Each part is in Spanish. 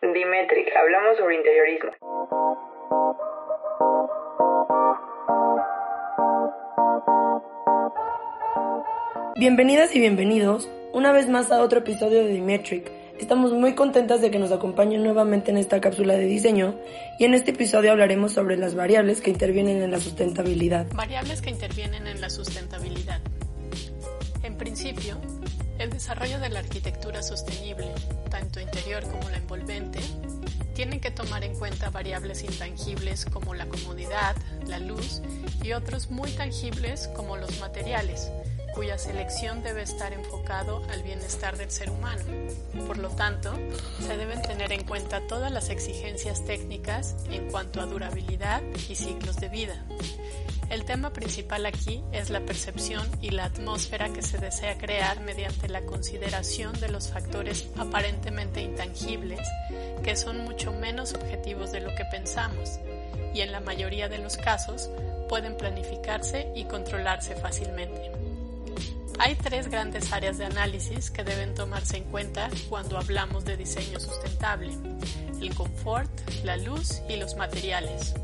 Dimetric, hablamos sobre interiorismo. Bienvenidas y bienvenidos una vez más a otro episodio de Dimetric. Estamos muy contentas de que nos acompañen nuevamente en esta cápsula de diseño y en este episodio hablaremos sobre las variables que intervienen en la sustentabilidad. Variables que intervienen en la sustentabilidad. En principio, el desarrollo de la arquitectura sostenible, tanto interior como la envolvente, tienen que tomar en cuenta variables intangibles como la comodidad, la luz y otros muy tangibles como los materiales, cuya selección debe estar enfocado al bienestar del ser humano. Por lo tanto, se deben tener en cuenta todas las exigencias técnicas en cuanto a durabilidad y ciclos de vida. El tema principal aquí es la percepción y la atmósfera que se desea crear mediante la consideración de los factores aparentemente intangibles, que son mucho menos objetivos de lo que pensamos, y en la mayoría de los casos pueden planificarse y controlarse fácilmente. Hay tres grandes áreas de análisis que deben tomarse en cuenta cuando hablamos de diseño sustentable, el confort, la luz y los materiales.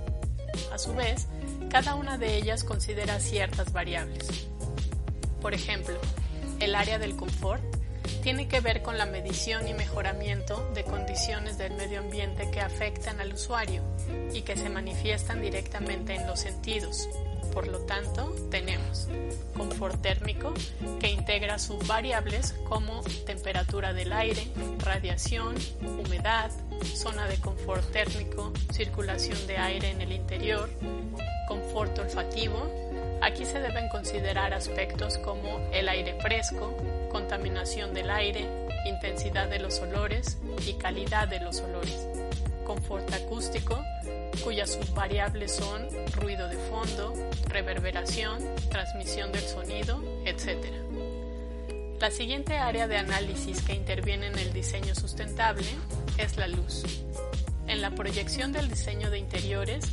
A su vez, cada una de ellas considera ciertas variables. Por ejemplo, el área del confort tiene que ver con la medición y mejoramiento de condiciones del medio ambiente que afectan al usuario y que se manifiestan directamente en los sentidos, por lo tanto, tenemos confort térmico, que integra subvariables como temperatura del aire, radiación, humedad, zona de confort térmico, circulación de aire en el interior, confort olfativo. Aquí se deben considerar aspectos como el aire fresco, contaminación del aire, intensidad de los olores y calidad de los olores. Confort acústico, cuyas subvariables son ruido de fondo, reverberación, transmisión del sonido, etc. La siguiente área de análisis que interviene en el diseño sustentable es la luz. En la proyección del diseño de interiores,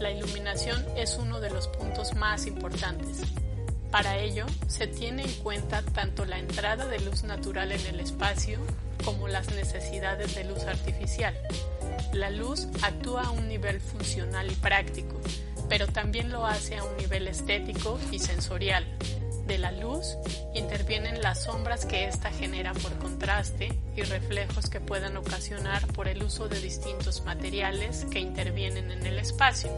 la iluminación es uno de los puntos más importantes. Para ello, se tiene en cuenta tanto la entrada de luz natural en el espacio como las necesidades de luz artificial. La luz actúa a un nivel funcional y práctico, pero también lo hace a un nivel estético y sensorial. De la luz intervienen las sombras que ésta genera por contraste y reflejos que puedan ocasionar por el uso de distintos materiales que intervienen en el espacio,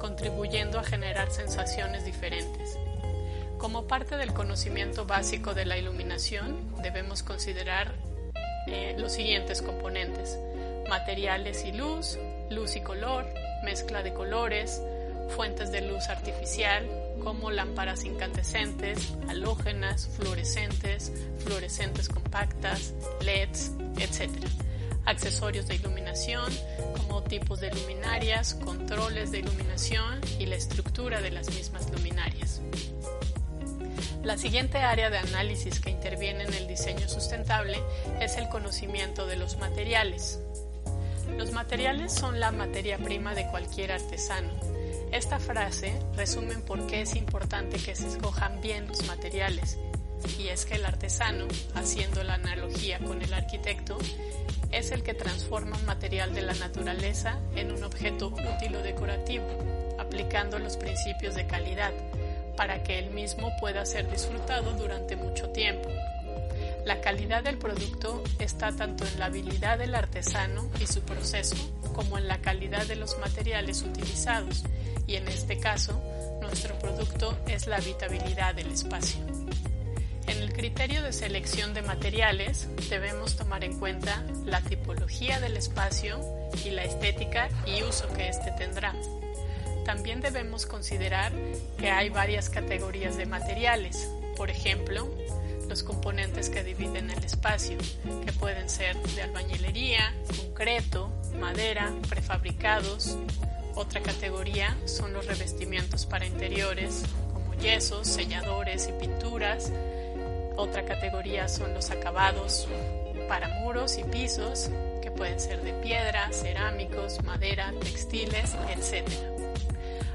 contribuyendo a generar sensaciones diferentes. Como parte del conocimiento básico de la iluminación, debemos considerar eh, los siguientes componentes materiales y luz, luz y color, mezcla de colores, fuentes de luz artificial como lámparas incandescentes, halógenas, fluorescentes, fluorescentes compactas, LEDs, etc. Accesorios de iluminación como tipos de luminarias, controles de iluminación y la estructura de las mismas luminarias. La siguiente área de análisis que interviene en el diseño sustentable es el conocimiento de los materiales. Los materiales son la materia prima de cualquier artesano. Esta frase resume por qué es importante que se escojan bien los materiales. Y es que el artesano, haciendo la analogía con el arquitecto, es el que transforma un material de la naturaleza en un objeto útil o decorativo, aplicando los principios de calidad, para que el mismo pueda ser disfrutado durante mucho tiempo. La calidad del producto está tanto en la habilidad del artesano y su proceso como en la calidad de los materiales utilizados y en este caso nuestro producto es la habitabilidad del espacio. En el criterio de selección de materiales debemos tomar en cuenta la tipología del espacio y la estética y uso que éste tendrá. También debemos considerar que hay varias categorías de materiales, por ejemplo, los componentes que dividen el espacio, que pueden ser de albañilería, concreto, madera, prefabricados. Otra categoría son los revestimientos para interiores, como yesos, selladores y pinturas. Otra categoría son los acabados para muros y pisos, que pueden ser de piedra, cerámicos, madera, textiles, etc.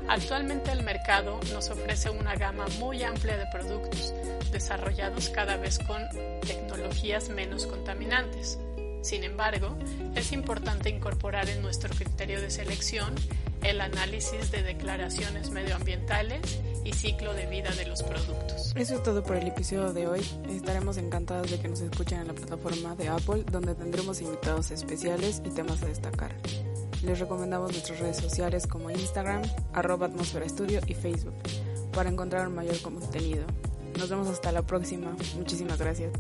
Actualmente el mercado nos ofrece una gama muy amplia de productos, desarrollados cada vez con tecnologías menos contaminantes. Sin embargo, es importante incorporar en nuestro criterio de selección el análisis de declaraciones medioambientales y ciclo de vida de los productos. Eso es todo por el episodio de hoy. Estaremos encantados de que nos escuchen en la plataforma de Apple, donde tendremos invitados especiales y temas a destacar. Les recomendamos nuestras redes sociales como Instagram, arroba estudio y Facebook, para encontrar mayor contenido. Nos vemos hasta la próxima. Muchísimas gracias.